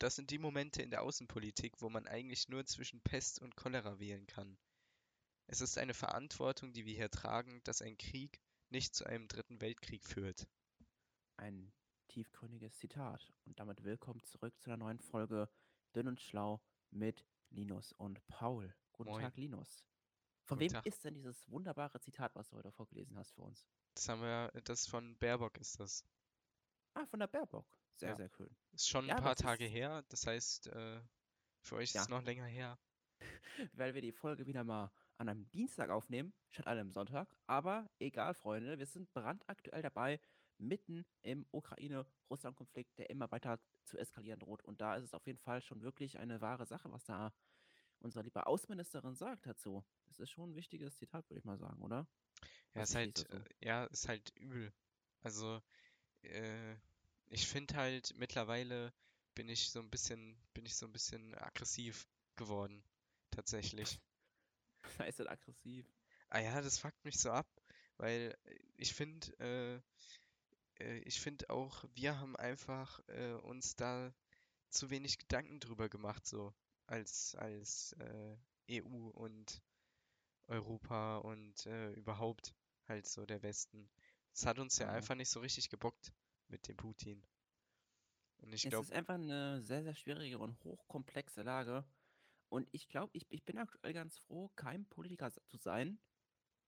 das sind die Momente in der Außenpolitik, wo man eigentlich nur zwischen Pest und Cholera wählen kann. Es ist eine Verantwortung, die wir hier tragen, dass ein Krieg nicht zu einem dritten Weltkrieg führt. Ein tiefgründiges Zitat. Und damit willkommen zurück zu einer neuen Folge Dünn und Schlau mit Linus und Paul. Guten Moin. Tag, Linus. Von Guten wem Tag. ist denn dieses wunderbare Zitat, was du heute vorgelesen hast für uns? Das haben wir, das von Baerbock ist das. Ah, von der Baerbock. Sehr, Ja. sehr schön. Ist schon Ja, ein paar Tage ist- her, das heißt, äh, für euch ist Ja. es noch länger her. Weil wir die Folge wieder mal an einem Dienstag aufnehmen, statt an einem Sonntag. Aber egal, Freunde, wir sind brandaktuell dabei, mitten im Ukraine-Russland-Konflikt, der immer weiter zu eskalieren droht. Und da ist es auf jeden Fall schon wirklich eine wahre Sache, was da unsere liebe Außenministerin sagt dazu. Das ist schon ein wichtiges Zitat, würde ich mal sagen, oder? Ja, Was ist halt, dazu. äh, ja, ist halt übel. Also, äh, ich finde halt, mittlerweile bin ich so ein bisschen, bin ich so ein bisschen aggressiv geworden. Tatsächlich. Was heißt denn aggressiv? Ah ja, das fuckt mich so ab, weil ich finde, äh, äh, ich finde auch, wir haben einfach äh, uns da zu wenig Gedanken drüber gemacht, so als als äh, EU und Europa und äh, überhaupt halt so der Westen. Es hat uns ja Ja. einfach nicht so richtig gebockt mit dem Putin. Und ich Es glaube, ist einfach eine sehr, sehr schwierige und hochkomplexe Lage. Und ich glaube, ich, ich bin aktuell ganz froh, kein Politiker zu sein,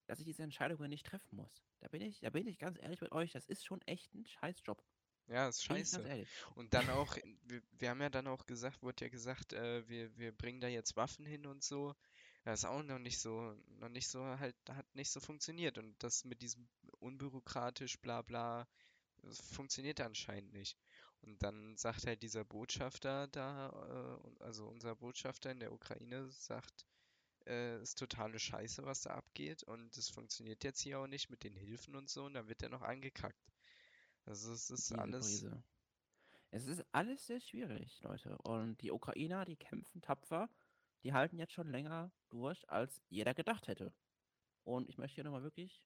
dass ich diese Entscheidungen nicht treffen muss. Da bin ich, da bin ich ganz ehrlich mit euch, das ist schon echt ein Scheißjob. ja, ist scheiße. Und dann auch, wir, wir haben ja dann auch gesagt, wurde ja gesagt, äh, wir, wir bringen da jetzt Waffen hin und so. Das ist auch noch nicht so, noch nicht so halt, hat nicht so funktioniert. Und das mit diesem unbürokratisch, bla bla, das funktioniert anscheinend nicht. Und dann sagt halt dieser Botschafter da, äh, also unser Botschafter in der Ukraine sagt, äh, ist totale Scheiße, was da abgeht. Und es funktioniert jetzt hier auch nicht mit den Hilfen und so. Und dann wird er noch angekackt. Also es ist Diese alles. Krise. Es ist alles sehr schwierig, Leute. Und die Ukrainer, die kämpfen tapfer, die halten jetzt schon länger durch, als jeder gedacht hätte. Und ich möchte hier nochmal wirklich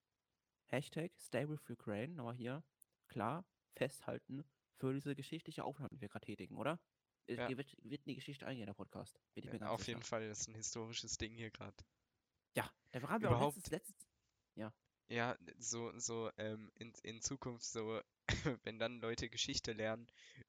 Hashtag Stay with Ukraine nochmal hier klar festhalten für diese geschichtliche Aufnahme, die wir gerade tätigen, oder? Ja. Ihr wird, wird in die Geschichte eingehen, der Podcast. Ja, auf sicher. jeden Fall, das ist ein historisches Ding hier gerade. Ja, da haben wir auch Überhaupt- letztes, letztes Ja, so, so ähm, in, in Zukunft so, wenn dann Leute Geschichte lernen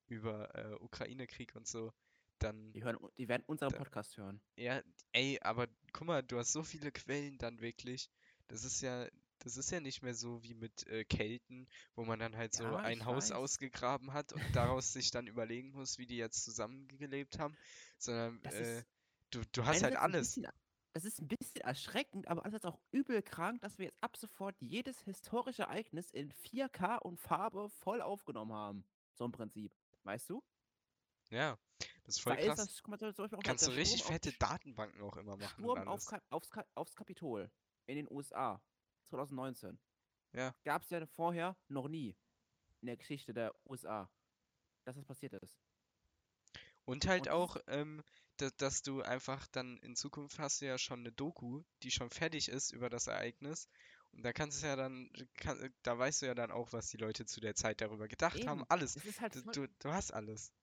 über äh, Ukraine-Krieg und so, dann, die, hören, die werden unseren Da- Podcast hören. ja, ey, aber guck mal, du hast so viele Quellen dann wirklich. Das ist ja, das ist ja nicht mehr so wie mit äh, Kelten, wo man dann halt so Ja, ein Haus weiß. ausgegraben hat und daraus sich dann überlegen muss, wie die jetzt zusammengelebt haben, sondern Das äh, ist du, du hast halt alles. bisschen, das ist ein bisschen erschreckend, aber andererseits auch übel krank, dass wir jetzt ab sofort jedes historische Ereignis in 4K und Farbe voll aufgenommen haben. So im Prinzip. Weißt du? Ja, das ist voll Da ist krass. das, zum Beispiel auch Kannst du richtig Sturm fette Datenbanken auch immer machen Sturm auf aufs, aufs Kapitol in den USA 2019. Ja. Gab es ja vorher noch nie in der Geschichte der USA, dass das passiert ist. Und halt Und auch, ähm, da, dass du einfach dann in Zukunft hast du ja schon eine Doku, die schon fertig ist über das Ereignis. Und da kannst du ja dann, kann, da weißt du ja dann auch, was die Leute zu der Zeit darüber gedacht haben. Eben. Alles. Es ist halt Du, du, du hast alles.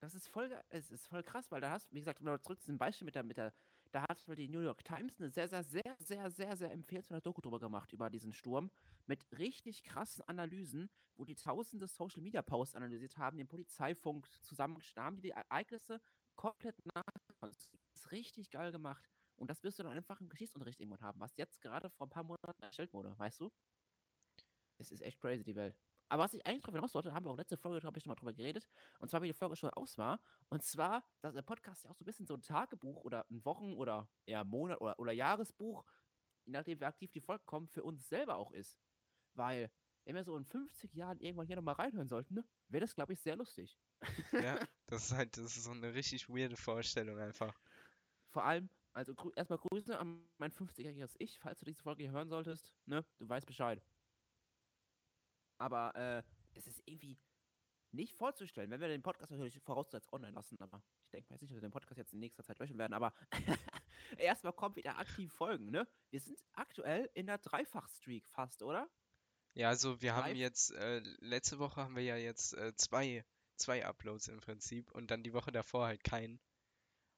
Das ist voll, es ist voll krass, weil da hast, wie gesagt, zurück zu dem Beispiel mit der, mit der, da hat die New York Times eine sehr, sehr, sehr, sehr, sehr, sehr empfehlenswerte Doku drüber gemacht, über diesen Sturm, mit richtig krassen Analysen, wo die tausende Social Media Posts analysiert haben, den Polizeifunk zusammengestellt haben, die die Ereignisse komplett nachvollziehen. Das ist richtig geil gemacht. Und das wirst du dann einfach im Geschichtsunterricht irgendwann haben, was jetzt gerade vor ein paar Monaten erstellt wurde, weißt du? Es ist echt crazy, die Welt. Aber was ich eigentlich drauf hinaus wollte, haben wir auch letzte Folge, glaube ich, schon mal drüber geredet. Und zwar, wie die Folge schon aus war. Und zwar, dass der Podcast ja auch so ein bisschen so ein Tagebuch oder ein Wochen- oder eher Monat- oder, oder Jahresbuch, je nachdem, wie aktiv die Folge kommen, für uns selber auch ist. Weil, wenn wir so in 50 Jahren irgendwann hier nochmal reinhören sollten, ne, wäre das, glaube ich, sehr lustig. Ja, das ist halt, das ist so eine richtig weirde Vorstellung einfach. Vor allem, also grü erstmal Grüße an mein 50-jähriges Ich, falls du diese Folge hier hören solltest. Ne, du weißt Bescheid. Aber äh, es ist irgendwie nicht vorzustellen, wenn wir den Podcast natürlich vorausgesetzt online lassen, aber ich denke jetzt nicht, dass wir den Podcast jetzt in nächster Zeit löschen werden, aber erstmal kommt wieder aktiv Folgen, ne? Wir sind aktuell in der Dreifach-Streak fast, oder? Ja, also wir haben Live? jetzt, äh, letzte Woche haben wir ja jetzt äh, zwei zwei Uploads im Prinzip und dann die Woche davor halt keinen.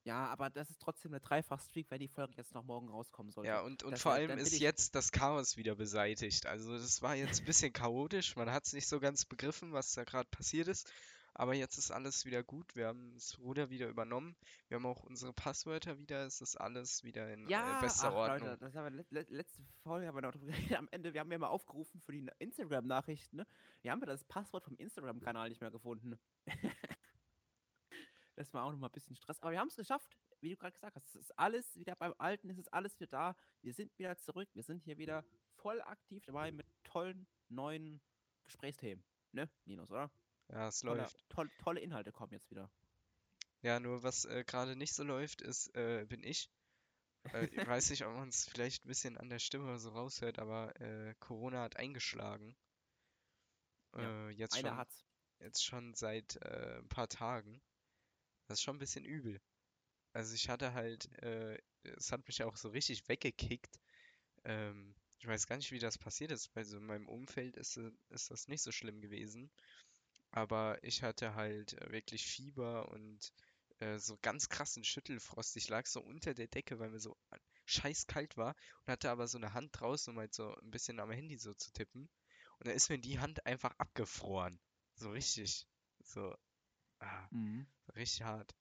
Ja, aber das ist trotzdem eine Dreifach-Streak, wenn die Folge jetzt noch morgen rauskommen sollte. Ja, und, und Das vor heißt, allem ist jetzt das Chaos wieder beseitigt. Also das war jetzt ein bisschen chaotisch, man hat es nicht so ganz begriffen, was da gerade passiert ist. Aber jetzt ist alles wieder gut. Wir haben das Ruder wieder übernommen. Wir haben auch unsere Passwörter wieder. Es ist alles wieder in Ja, äh, bester ach, Ordnung. Leute, das haben wir le le letzte Folge haben wir noch drüber geredet. Am Ende, wir haben ja mal aufgerufen für die Instagram-Nachrichten. Ne? Wir haben ja das Passwort vom Instagram-Kanal nicht mehr gefunden. das war auch noch mal ein bisschen Stress. Aber wir haben es geschafft. Wie du gerade gesagt hast, es ist alles wieder beim Alten, es ist alles wieder da. Wir sind wieder zurück. Wir sind hier wieder voll aktiv dabei mit tollen neuen Gesprächsthemen. Ne, Linus, oder? Ja, es Tolle, läuft. toll, tolle Inhalte kommen jetzt wieder. Ja, nur was äh, gerade nicht so läuft, ist, äh, bin ich. Äh, ich weiß nicht, ob man es vielleicht ein bisschen an der Stimme so raushört, aber äh, Corona hat eingeschlagen. Ja, Äh, jetzt Einer schon, hat's. jetzt schon seit äh, ein paar Tagen. Das ist schon ein bisschen übel. Also ich hatte halt, äh, es hat mich auch so richtig weggekickt. Ähm, ich weiß gar nicht, wie das passiert ist, weil so in meinem Umfeld ist, äh, ist das nicht so schlimm gewesen. Aber ich hatte halt äh, wirklich Fieber und äh, so ganz krassen Schüttelfrost. Ich lag so unter der Decke, weil mir so scheiß kalt war und hatte aber so eine Hand draußen, um halt so ein bisschen am Handy so zu tippen. Und dann ist mir die Hand einfach abgefroren. So richtig. So, ah, Mhm. richtig hart.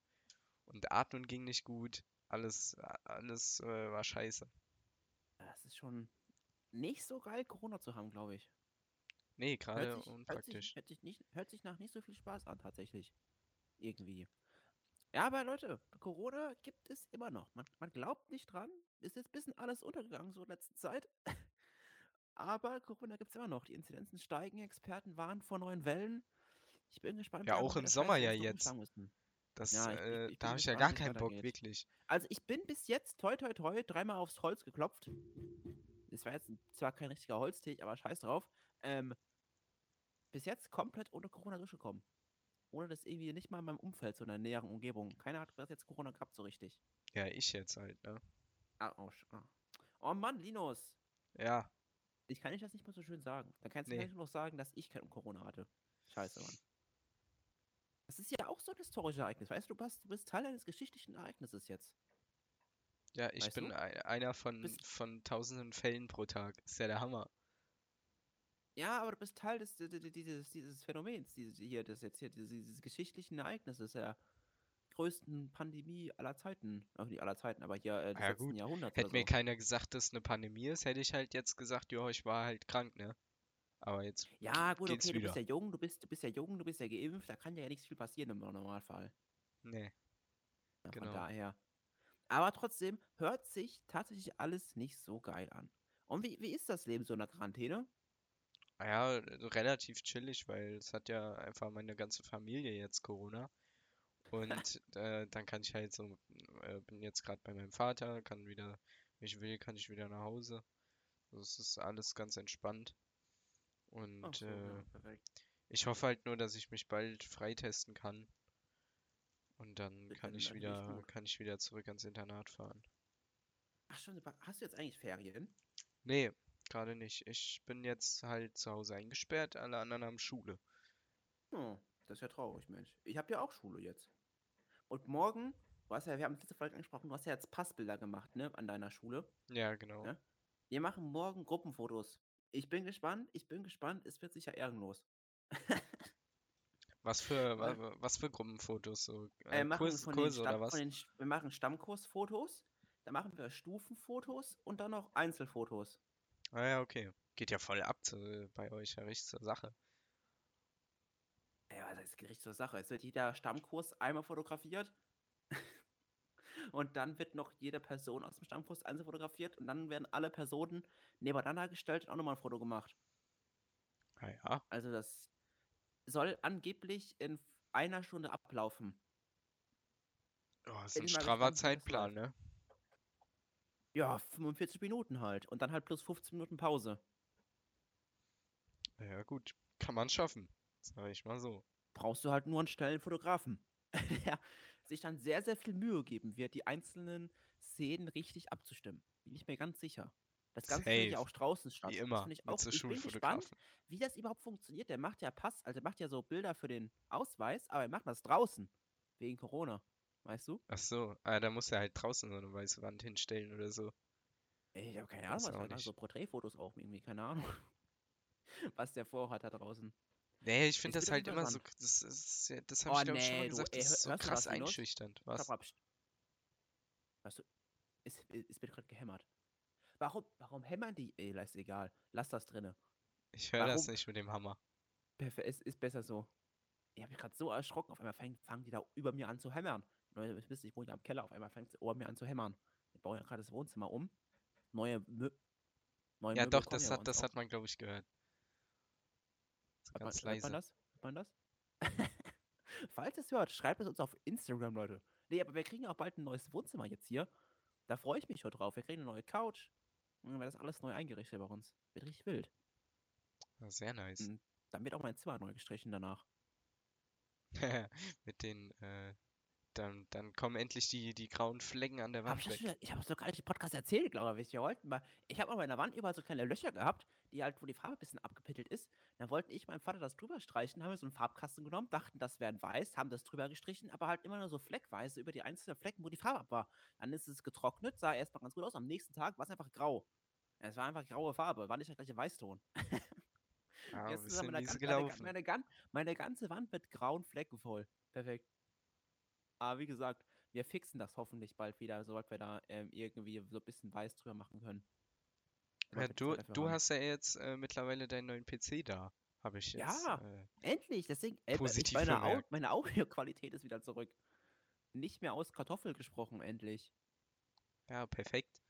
Und atmen ging nicht gut. Alles, alles äh, war scheiße. Das ist schon nicht so geil, Corona zu haben, glaube ich. Nee, gerade sich, hört, sich, unpraktisch. hört, sich nicht, hört sich nach nicht so viel Spaß an, tatsächlich. Irgendwie. Ja, aber Leute, Corona gibt es immer noch. Man, man glaubt nicht dran. Ist jetzt ein bisschen alles untergegangen so in letzter Zeit. aber Corona gibt es immer noch. Die Inzidenzen steigen, Experten warnen vor neuen Wellen. Ich bin gespannt, Ja, auch im Sommer ja jetzt. Das, Ja, ich- äh, ich da habe ich ja gar keinen Bock, weitergeht. wirklich. Also ich bin bis jetzt, toi toi toi, dreimal aufs Holz geklopft. Das war jetzt zwar kein richtiger Holztee, aber scheiß drauf. Ähm, bis jetzt komplett ohne Corona durchgekommen. Ohne das irgendwie nicht mal in meinem Umfeld, so in der näheren Umgebung. Keiner hat bis jetzt Corona gehabt, so richtig. Ja, ich jetzt halt, ne? Ah, oh, ah. oh Mann, Linus. Ja, Ich kann ich das nicht mal so schön sagen. Dann kannst du Nee. nur noch sagen, dass ich kein Corona hatte. Scheiße, Mann. Das ist ja auch so ein historisches Ereignis. Weißt du, du bist, du bist Teil eines geschichtlichen Ereignisses jetzt. ja, ich Weißt bin du? ei- einer von, Bist- von tausenden Fällen pro Tag. Ist ja der Hammer. Ja, aber du bist Teil des, di- di- dieses, dieses Phänomens, dieses, hier, das jetzt hier, dieses, dieses geschichtlichen Ereignisses der größten Pandemie aller Zeiten. Auch nicht aller Zeiten, aber hier äh, des ja, letzten. Jahrhunderts Hätte mir so. keiner gesagt, dass eine Pandemie ist, hätte ich halt jetzt gesagt, ja, ich war halt krank, ne? Aber jetzt Ja, gut, okay, du bist wieder. ja jung, du bist, du bist ja jung, du bist ja geimpft, da kann ja nichts viel passieren im Normalfall. Nee, Ja, Genau. Von daher. Aber trotzdem hört sich tatsächlich alles nicht so geil an. Und wie, wie ist das Leben so in der Quarantäne? Ja, relativ chillig, weil es hat ja einfach meine ganze Familie jetzt Corona. Und äh, dann kann ich halt so, äh, bin jetzt gerade bei meinem Vater, kann wieder, wenn ich will, kann ich wieder nach Hause. Das ist alles ganz entspannt. Und so, äh, ja, ich hoffe halt nur, dass ich mich bald freitesten kann. Und dann Das kann ich wieder, kann ich wieder zurück ans Internat fahren. Ach schon, hast du jetzt eigentlich Ferien? Nee, gerade nicht. Ich bin jetzt halt zu Hause eingesperrt, alle anderen haben Schule. Oh, das ist ja traurig, Mensch. Ich habe ja auch Schule jetzt. Und morgen, du hast ja, wir haben letzte Folge angesprochen, du hast ja jetzt Passbilder gemacht, ne, an deiner Schule. Ja, genau. Ja? Wir machen morgen Gruppenfotos. Ich bin gespannt, ich bin gespannt, es wird sicher ehrenlos. Was für, was für Gruppenfotos? So Äh, äh, Kurs, Kurse oder was? den, wir machen Stammkursfotos, dann machen wir Stufenfotos und dann noch Einzelfotos. Ah ja, okay. Geht ja voll ab zu, bei euch, ja richtig zur Sache. Ja, das ist Gericht zur Sache. Es wird jeder Stammkurs einmal fotografiert. Und dann wird noch jede Person aus dem Stammkurs einzeln fotografiert und dann werden alle Personen nebeneinander gestellt und auch nochmal ein Foto gemacht. Ah ja, Also das soll angeblich in einer Stunde ablaufen. oh, ist Bin ein das Zeitplan, ne? Ja, 45 Minuten halt. Und dann halt plus 15 Minuten Pause. Ja, gut. Kann man schaffen, sag ich mal so. Brauchst du halt nur einen schnellen Fotografen. der sich dann sehr, sehr viel Mühe geben wird, die einzelnen Szenen richtig abzustimmen. Bin ich mir ganz sicher. Das Ganze findet ja Safe. auch draußen statt. Wie Das immer. finde ich auch. Ich bin gespannt, wie das überhaupt funktioniert. Der macht ja Pass, also der macht ja so Bilder für den Ausweis, aber er macht das draußen. Wegen Corona. Weißt du? Ach so. Ah, da muss er halt draußen so eine weiße Wand hinstellen oder so. Ey, Ich habe keine Ahnung, was er macht. So. Porträtfotos auch irgendwie, keine Ahnung. Was der vorhat da draußen. Nee, ich finde das halt immer so, das ist, ja- das habe Oh ich glaube ich schon mal nee, du, gesagt, ey, das ist so krass einschüchternd. Was? Weißt du, es, es wird gerade gehämmert. Warum, warum hämmern die? Ey, ist egal. Lass das drinne. Ich höre das nicht mit dem Hammer. Perfe es ist besser so. Ich habe mich gerade so erschrocken. Auf einmal fangen, fangen die da über mir an zu hämmern. Leute, ihr wisst, ich wohne am Keller. Auf einmal fängt es über mir an zu hämmern. Wir bauen ja gerade das Wohnzimmer um. Neue, Mö neue Ja, Möbel doch, das hat, das hat man, glaube ich, gehört. Man, ganz hört man leise. das? Hört man das? Falls es hört, schreibt es uns auf Instagram, Leute. Nee, aber wir kriegen auch bald ein neues Wohnzimmer jetzt hier. Da freue ich mich schon drauf. Wir kriegen eine neue Couch. Und dann wird das alles neu eingerichtet bei uns. Wird richtig wild. Ja, sehr nice. Mhm. Dann wird auch mein Zimmer neu gestrichen danach. Mit den, äh, dann, dann kommen endlich die, die grauen Flecken an der Hab Wand ich weg. schon, ich habe es doch gar nicht im Podcast erzählt, glaube ich. Wir wollten mal, ich habe an meiner Wand überall so kleine Löcher gehabt, die halt, wo die Farbe ein bisschen abgepittelt ist. Dann wollten ich meinem Vater das drüber streichen, haben wir so einen Farbkasten genommen, dachten, das wären weiß, haben das drüber gestrichen, aber halt immer nur so fleckweise über die einzelnen Flecken, wo die Farbe ab war. Dann ist es getrocknet, sah erstmal ganz gut aus. Am nächsten Tag war es einfach grau. Es war einfach graue Farbe, war nicht der gleiche Weißton. Ah, Jetzt ist aber meine, meine, meine, meine ganze Wand mit grauen Flecken voll. Perfekt. Aber wie gesagt, wir fixen das hoffentlich bald wieder, sobald wir da ähm, irgendwie so ein bisschen weiß drüber machen können. Ja, du, du haben. hast ja jetzt äh, mittlerweile deinen neuen PC da. Habe ich jetzt. Ja. Äh, Endlich, deswegen, Positiv meine, Au meine Audioqualität ist wieder zurück. Nicht mehr aus Kartoffel gesprochen, endlich. ja, perfekt.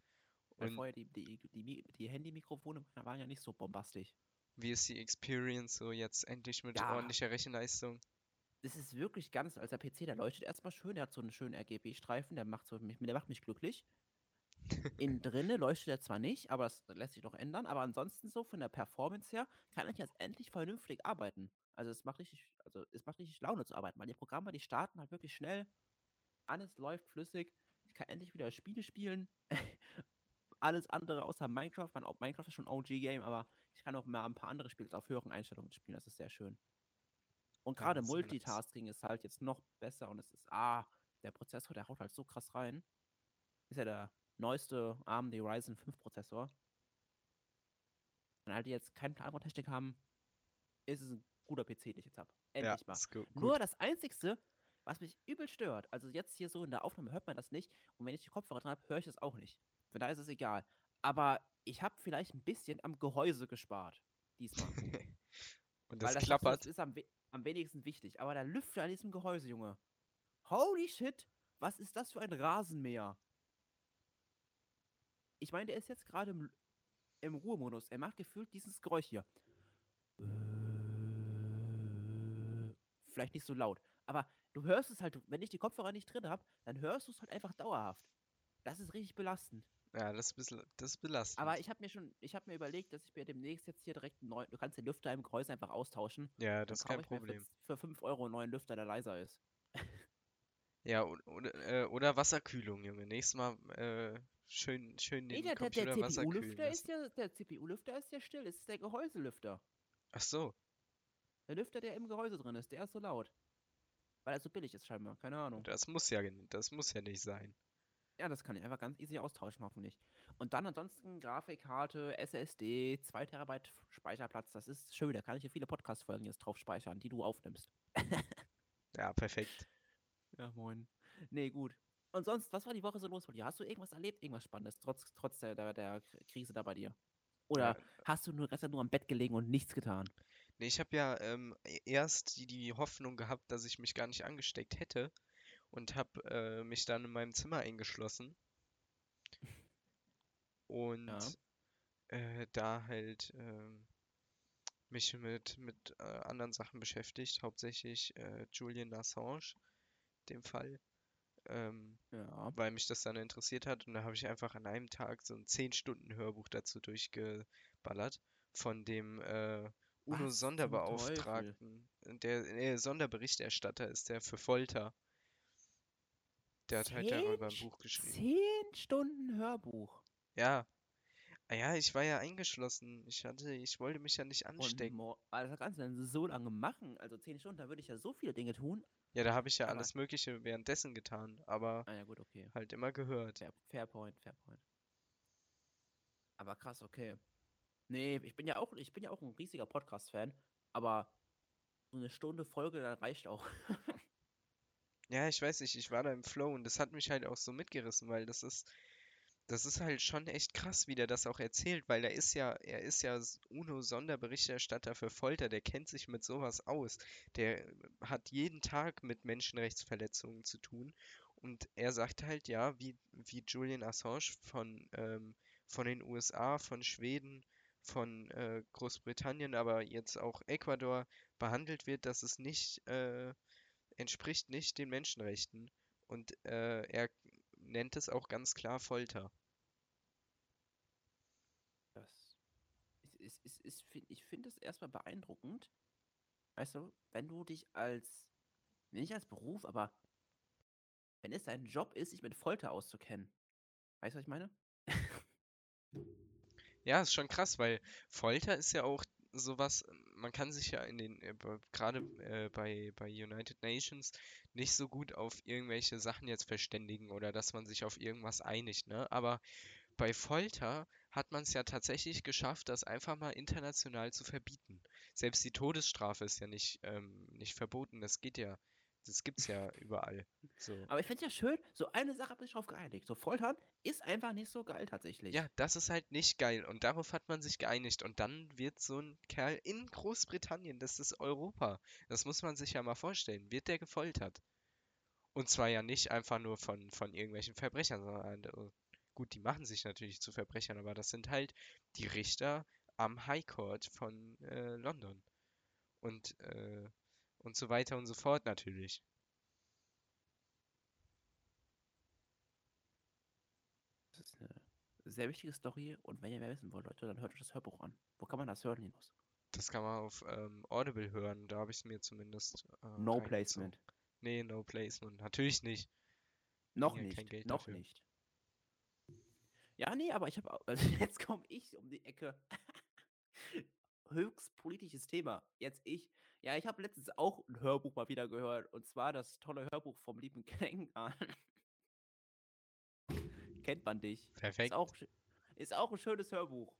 Und vorher die, die, die, die Handy-Mikrofone waren ja nicht so bombastisch. wie ist die Experience so jetzt endlich mit Ja. ordentlicher Rechenleistung? Es ist wirklich ganz, als der PC, der leuchtet erstmal schön, der hat so einen schönen RGB-Streifen, der macht so mich, der macht mich glücklich. Innen drinne leuchtet er zwar nicht, aber das lässt sich noch ändern, aber ansonsten so von der Performance her kann ich jetzt endlich vernünftig arbeiten. Also es macht richtig, also es macht richtig Laune zu arbeiten, weil die Programme, die starten halt wirklich schnell, alles läuft flüssig, ich kann endlich wieder Spiele spielen. alles andere außer Minecraft, mein, Minecraft ist schon OG-Game, aber ich kann auch mal ein paar andere Spiele auf höheren Einstellungen spielen, das ist sehr schön. Und Ja, gerade. Multitasking ist halt jetzt noch besser und es ist, ah, der Prozessor, der haut halt so krass rein. Ist ja der neueste AMD Ryzen 5 Prozessor. Wenn halt die jetzt keinen Plan von Technik haben, ist es ein guter PC, den ich jetzt habe. Ja, Endlich mal. ist gu- gut. Nur das Einzigste, was mich übel stört, also jetzt hier so in der Aufnahme hört man das nicht und wenn ich die Kopfhörer dran habe, höre ich das auch nicht. Von daher ist es egal. Aber ich habe vielleicht ein bisschen am Gehäuse gespart. Diesmal. Und Weil das das klappert. ist am, we am wenigsten wichtig. Aber der Lüfter an diesem Gehäuse, Junge. Holy shit, was ist das für ein Rasenmäher? Ich meine, der ist jetzt gerade im, im Ruhemodus. Er macht gefühlt dieses Geräusch hier. Vielleicht nicht so laut. Aber du hörst es halt, wenn ich die Kopfhörer nicht drin habe, dann hörst du es halt einfach dauerhaft. Das ist richtig belastend. Ja, das ist, bisschen, das ist belastend. Aber ich habe mir schon, ich habe mir überlegt, dass ich mir demnächst jetzt hier direkt einen neuen, du kannst den Lüfter im Gehäuse einfach austauschen. ja, das ist kein Problem. Für, für 5 Euro einen neuen Lüfter, der leiser ist. Ja, oder, äh, oder Wasserkühlung, Junge. Nächstes Mal äh, schön, schön Nee, den der, der, Computer der wasserkühlen CPU-Lüfter ist ja, der CPU-Lüfter ist ja still, es ist der Gehäuselüfter. Ach so. Der Lüfter, der im Gehäuse drin ist, der ist so laut. Weil er so billig ist scheinbar, keine Ahnung. Das muss ja, das muss ja nicht sein. Ja, das kann ich einfach ganz easy austauschen, hoffentlich. Und dann ansonsten Grafikkarte, SSD, 2 Terabyte Speicherplatz, das ist schön, da kann ich hier viele Podcast-Folgen jetzt drauf speichern, die du aufnimmst. Ja, perfekt. Ja, moin. Nee, gut. Und sonst, was war die Woche so los bei dir? Hast du irgendwas erlebt, irgendwas Spannendes, trotz, trotz der, der, der Krise da bei dir? Oder Ja, hast du nur gestern nur am Bett gelegen und nichts getan? Nee, ich habe ja ähm, e- erst die, die Hoffnung gehabt, dass ich mich gar nicht angesteckt hätte und habe äh, mich dann in meinem Zimmer eingeschlossen und äh, da halt ähm, mich mit, mit äh, anderen Sachen beschäftigt, hauptsächlich äh, Julian Assange, dem Fall, ähm, Ja. weil mich das dann interessiert hat und da habe ich einfach an einem Tag so ein 10-Stunden-Hörbuch dazu durchgeballert von dem äh, UNO-Sonderbeauftragten. Der äh, Sonderberichterstatter ist der für Folter. Der hat halt darüber ein Zehn Buch geschrieben. Zehn Stunden Hörbuch. Ja, Ah ja, ich war ja eingeschlossen. Ich hatte, ich wollte mich ja nicht Und anstecken. mor also, das kannst du dann so lange machen. Also 10 Stunden, da würde ich ja so viele Dinge tun. Ja, da habe ich ja Aber alles Mögliche währenddessen getan, aber ah ja, gut, okay. halt immer gehört. Fair, fair point, fair point. Aber krass, okay. Nee, ich bin ja auch, ich bin ja auch ein riesiger Podcast-Fan, aber so eine Stunde Folge, da reicht auch. Ja, ich weiß nicht, ich war da im Flow und das hat mich halt auch so mitgerissen, weil das ist, das ist halt schon echt krass, wie der das auch erzählt, weil er ist ja, er ist ja UNO-Sonderberichterstatter für Folter, der kennt sich mit sowas aus. Der hat jeden Tag mit Menschenrechtsverletzungen zu tun und er sagt halt, ja, wie, wie Julian Assange von, ähm, von den USA, von Schweden, von äh, Großbritannien, aber jetzt auch Ecuador behandelt wird, dass es nicht, äh, entspricht nicht den Menschenrechten. Und äh, er nennt es auch ganz klar Folter. Das ist, ist, ist, ist, fin- ich finde es erstmal beeindruckend. Weißt du, wenn du dich als, nicht als Beruf, aber wenn es dein Job ist, sich mit Folter auszukennen. Weißt du, was ich meine? Ja, ist schon krass, weil Folter ist ja auch sowas, man kann sich ja in den, äh, gerade äh, bei, bei United Nations nicht so gut auf irgendwelche Sachen jetzt verständigen oder dass man sich auf irgendwas einigt, ne? Aber bei Folter hat man es ja tatsächlich geschafft, das einfach mal international zu verbieten. Selbst die Todesstrafe ist ja nicht, ähm, nicht verboten, das geht ja, das gibt's ja überall. So. Aber ich finde es ja schön, so eine Sache hat man sich drauf geeinigt. So Foltern ist einfach nicht so geil tatsächlich. Ja, das ist halt nicht geil und darauf hat man sich geeinigt und dann wird so ein Kerl in Großbritannien, das ist Europa, das muss man sich ja mal vorstellen, wird der gefoltert. Und zwar ja nicht einfach nur von, von irgendwelchen Verbrechern, sondern äh, gut, die machen sich natürlich zu Verbrechern, aber das sind halt die Richter am High Court von äh, London und, äh, und so weiter und so fort natürlich. Ist eine sehr wichtige Story und wenn ihr mehr wissen wollt, Leute, dann hört euch das Hörbuch an. Wo kann man das hören, Linus? Das kann man auf ähm, Audible hören, da habe ich es mir zumindest äh, No. Placement. Nee, no placement. Natürlich nicht. Noch ja nicht. Noch dafür. nicht. Ja, nee, aber ich habe. Also jetzt komme ich um die Ecke. Höchst politisches Thema. Jetzt ich. Ja, ich habe letztens auch ein Hörbuch mal wieder gehört. Und zwar das tolle Hörbuch vom lieben Klängern. Kennt man dich. Ist Perfekt. auch, sch- ist auch ein schönes Hörbuch.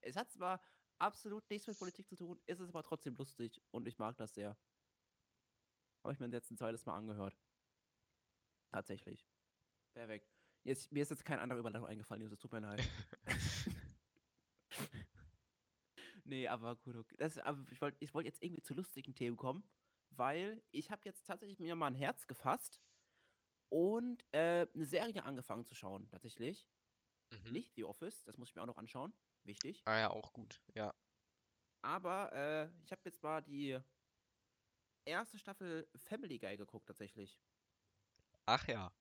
Es hat zwar absolut nichts mit Politik zu tun, ist es aber trotzdem lustig und ich mag das sehr. Habe ich mir jetzt ein zweites Mal angehört. Tatsächlich. Perfekt. Jetzt, mir ist jetzt kein anderer Überleitung eingefallen, es tut mir leid. nee, aber gut, okay. Das, aber ich wollte ich wollt jetzt irgendwie zu lustigen Themen kommen, weil ich habe jetzt tatsächlich mir mal ein Herz gefasst und äh, eine Serie angefangen zu schauen, tatsächlich. Mhm. Nicht The Office, das muss ich mir auch noch anschauen. Wichtig. Ah ja, auch gut. Ja. Aber äh, ich habe jetzt mal die erste Staffel Family Guy geguckt, tatsächlich. Ach ja.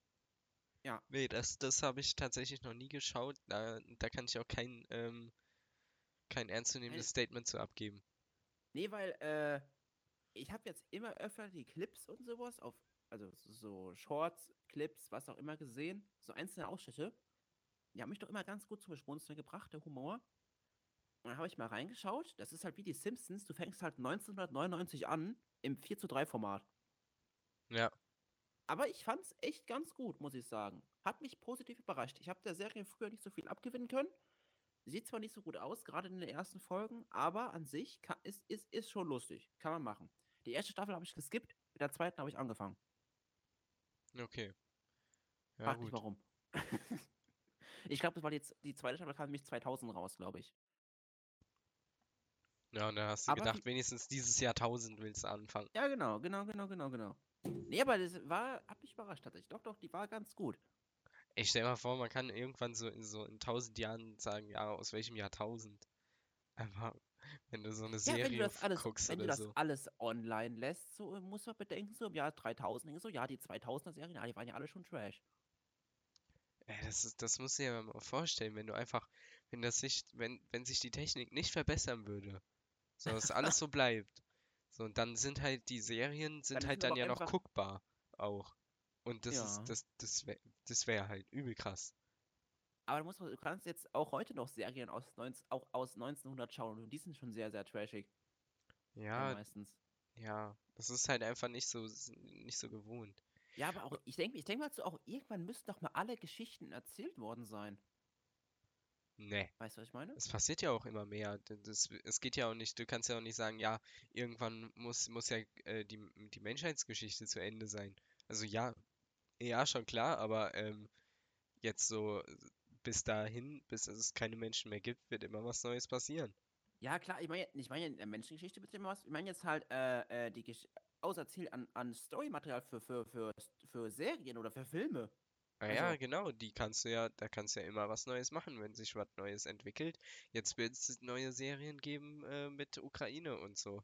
Ja. Nee, das, das habe ich tatsächlich noch nie geschaut. Da, da kann ich auch kein, ähm, kein ernstzunehmendes Statement zu abgeben. Nee, weil äh, ich habe jetzt immer öfter die Clips und sowas auf, also so- Shorts, Clips, was auch immer gesehen, so einzelne Ausschnitte. Die haben mich doch immer ganz gut zum Schmunzeln gebracht, der Humor. Und dann habe ich mal reingeschaut. Das ist halt wie die Simpsons. Du fängst halt 1999 an im 4 zu 3 Format. Ja. Aber ich fand's echt ganz gut, muss ich sagen. Hat mich positiv überrascht. Ich habe der Serie früher nicht so viel abgewinnen können. Sieht zwar nicht so gut aus, gerade in den ersten Folgen, aber an sich kann, ist, ist, ist schon lustig. Kann man machen. Die erste Staffel habe ich geskippt, mit der zweiten habe ich angefangen. Okay. Ja, Frag mich gut. warum. ich glaube, das war jetzt die zweite Staffel kam nämlich 2000 raus, glaube ich. Ja, und dann hast du Aber gedacht, wie- wenigstens dieses Jahrtausend willst du anfangen. Ja, genau, genau, genau, genau, genau. Nee, aber das war, hat mich überrascht tatsächlich. Doch, doch, die war ganz gut. Ich stell mal vor, man kann irgendwann so in so in tausend Jahren sagen, ja, aus welchem Jahrtausend. Aber wenn du so eine Ja, wenn du Serie das alles, guckst wenn du das so. alles online lässt, so äh, musst du bedenken, so im Jahr 3000, denkst du, so, ja, die 2000er Serien, ja, die waren ja alle schon Trash. Ey, das ist, das musst du dir mal vorstellen, wenn du einfach, wenn das sich, wenn, wenn sich die Technik nicht verbessern würde, so dass alles so bleibt. So, und dann sind halt die Serien sind Dann halt dann ja noch guckbar auch. Und das ist, Ja. das, das wäre das wär halt übel krass. Aber du, musst, du kannst jetzt auch heute noch Serien aus, 19, auch aus 1900 schauen und die sind schon sehr, sehr trashig. Ja, meistens. ja, das ist halt einfach nicht so, nicht so gewohnt. Ja, aber auch, ich denke ich denk mal so, auch irgendwann müssten doch mal alle Geschichten erzählt worden sein. Nee. Weißt du, was ich meine? Es passiert ja auch immer mehr. Das, es geht ja auch nicht, du kannst ja auch nicht sagen, ja, irgendwann muss, muss ja äh, die, die Menschheitsgeschichte zu Ende sein. Also ja, ja, schon klar, aber ähm, jetzt so bis dahin, bis es keine Menschen mehr gibt, wird immer was Neues passieren. Ja, klar, ich meine, ich meine, in der Menschengeschichte wird immer was. Ich meine jetzt halt äh, äh, die Gesch auserzählt an, an Storymaterial für, für, für, für Serien oder für Filme. Ah Also- ja, genau, die kannst du ja, da kannst du ja immer was Neues machen, wenn sich was Neues entwickelt. Jetzt wird es neue Serien geben äh, mit Ukraine und so.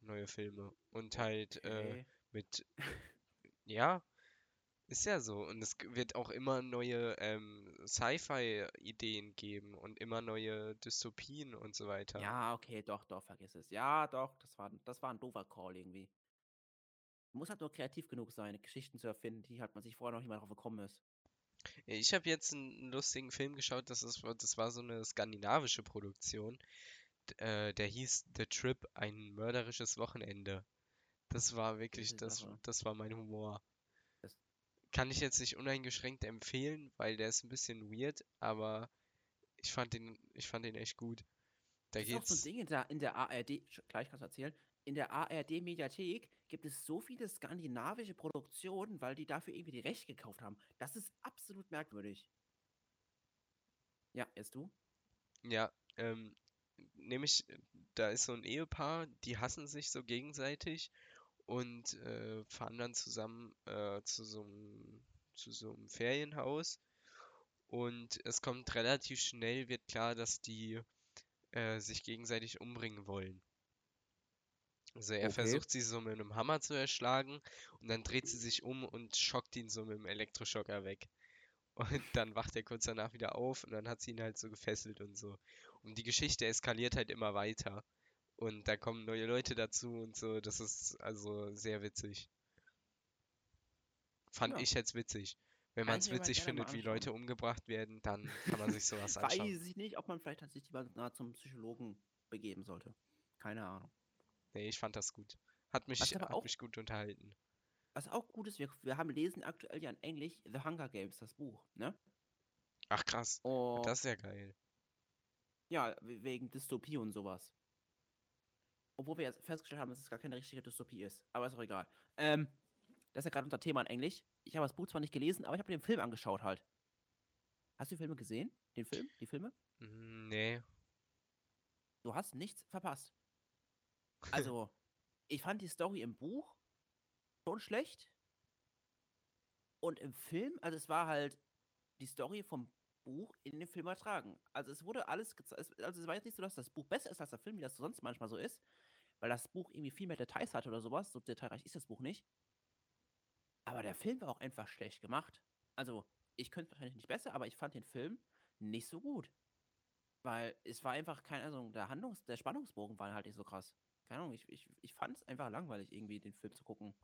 Neue Filme. Und halt äh, Okay. mit, ja, ist ja so. Und es wird auch immer neue ähm, Sci-Fi-Ideen geben und immer neue Dystopien und so weiter. Ja, okay, doch, doch, vergiss es. Ja, doch, das war, das war ein doofer Call irgendwie. Man muss halt nur kreativ genug sein, Geschichten zu erfinden, die halt man sich vorher noch nicht mal drauf gekommen ist. Ich habe jetzt einen lustigen Film geschaut, das ist, das war so eine skandinavische Produktion. Äh, der hieß The Trip, ein mörderisches Wochenende. Das war wirklich, das, das war mein Humor. Kann ich jetzt nicht uneingeschränkt empfehlen, weil der ist ein bisschen weird, aber ich fand den, ich fand den echt gut. Da Das ist auch so ein geht's. Ding in der, in der ARD, gleich kannst du erzählen, in der ARD-Mediathek gibt es so viele skandinavische Produktionen, weil die dafür irgendwie die Rechte gekauft haben. Das ist absolut merkwürdig. Ja, jetzt du? Ja, ähm, nämlich, da ist so ein Ehepaar, die hassen sich so gegenseitig und äh, fahren dann zusammen äh, zu so einem, zu so einem Ferienhaus. Und es kommt relativ schnell, wird klar, dass die äh, sich gegenseitig umbringen wollen. Also er Okay. versucht sie so mit einem Hammer zu erschlagen und dann dreht sie sich um und schockt ihn so mit dem Elektroschocker weg. Und dann wacht er kurz danach wieder auf und dann hat sie ihn halt so gefesselt und so. Und die Geschichte eskaliert halt immer weiter. Und da kommen neue Leute dazu und so. Das ist also sehr witzig. Fand Ja. ich jetzt witzig. Wenn man es mal witzig mal findet, wie. Leute umgebracht werden, dann kann man sich sowas anschauen. Weiß ich nicht, ob man vielleicht sich lieber nah zum Psychologen begeben sollte. Keine Ahnung. Nee, ich fand das gut. Hat mich, hat auch- mich gut unterhalten. Was auch gut ist, wir, wir haben lesen aktuell ja in Englisch The Hunger Games, das Buch, ne? Ach krass, Und das ist ja geil. ja, we- wegen Dystopie und sowas. Obwohl wir jetzt festgestellt haben, dass es gar keine richtige Dystopie ist. Aber ist auch egal. Ähm, das ist ja gerade unser Thema in Englisch. Ich habe das Buch zwar nicht gelesen, aber ich habe den Film angeschaut halt. Hast du die Filme gesehen? Den Film? Die Filme? Mm, Nee. Du hast nichts verpasst. Also, ich fand die Story im Buch schon schlecht. Und im Film, also es war halt die Story vom Buch in den Film übertragen. Also es wurde alles gezeigt. Also es war jetzt nicht so, dass das Buch besser ist als der Film, wie das sonst manchmal so ist. Weil das Buch irgendwie viel mehr Details hatte oder sowas. So detailreich ist das Buch nicht. Aber der Film war auch einfach schlecht gemacht. Also, ich könnte es wahrscheinlich nicht besser, aber ich fand den Film nicht so gut. Weil es war einfach keine Ahnung, der Handlungs-, der Spannungsbogen war halt nicht so krass. Keine Ahnung, ich, ich, ich fand es einfach langweilig, irgendwie den Film zu gucken.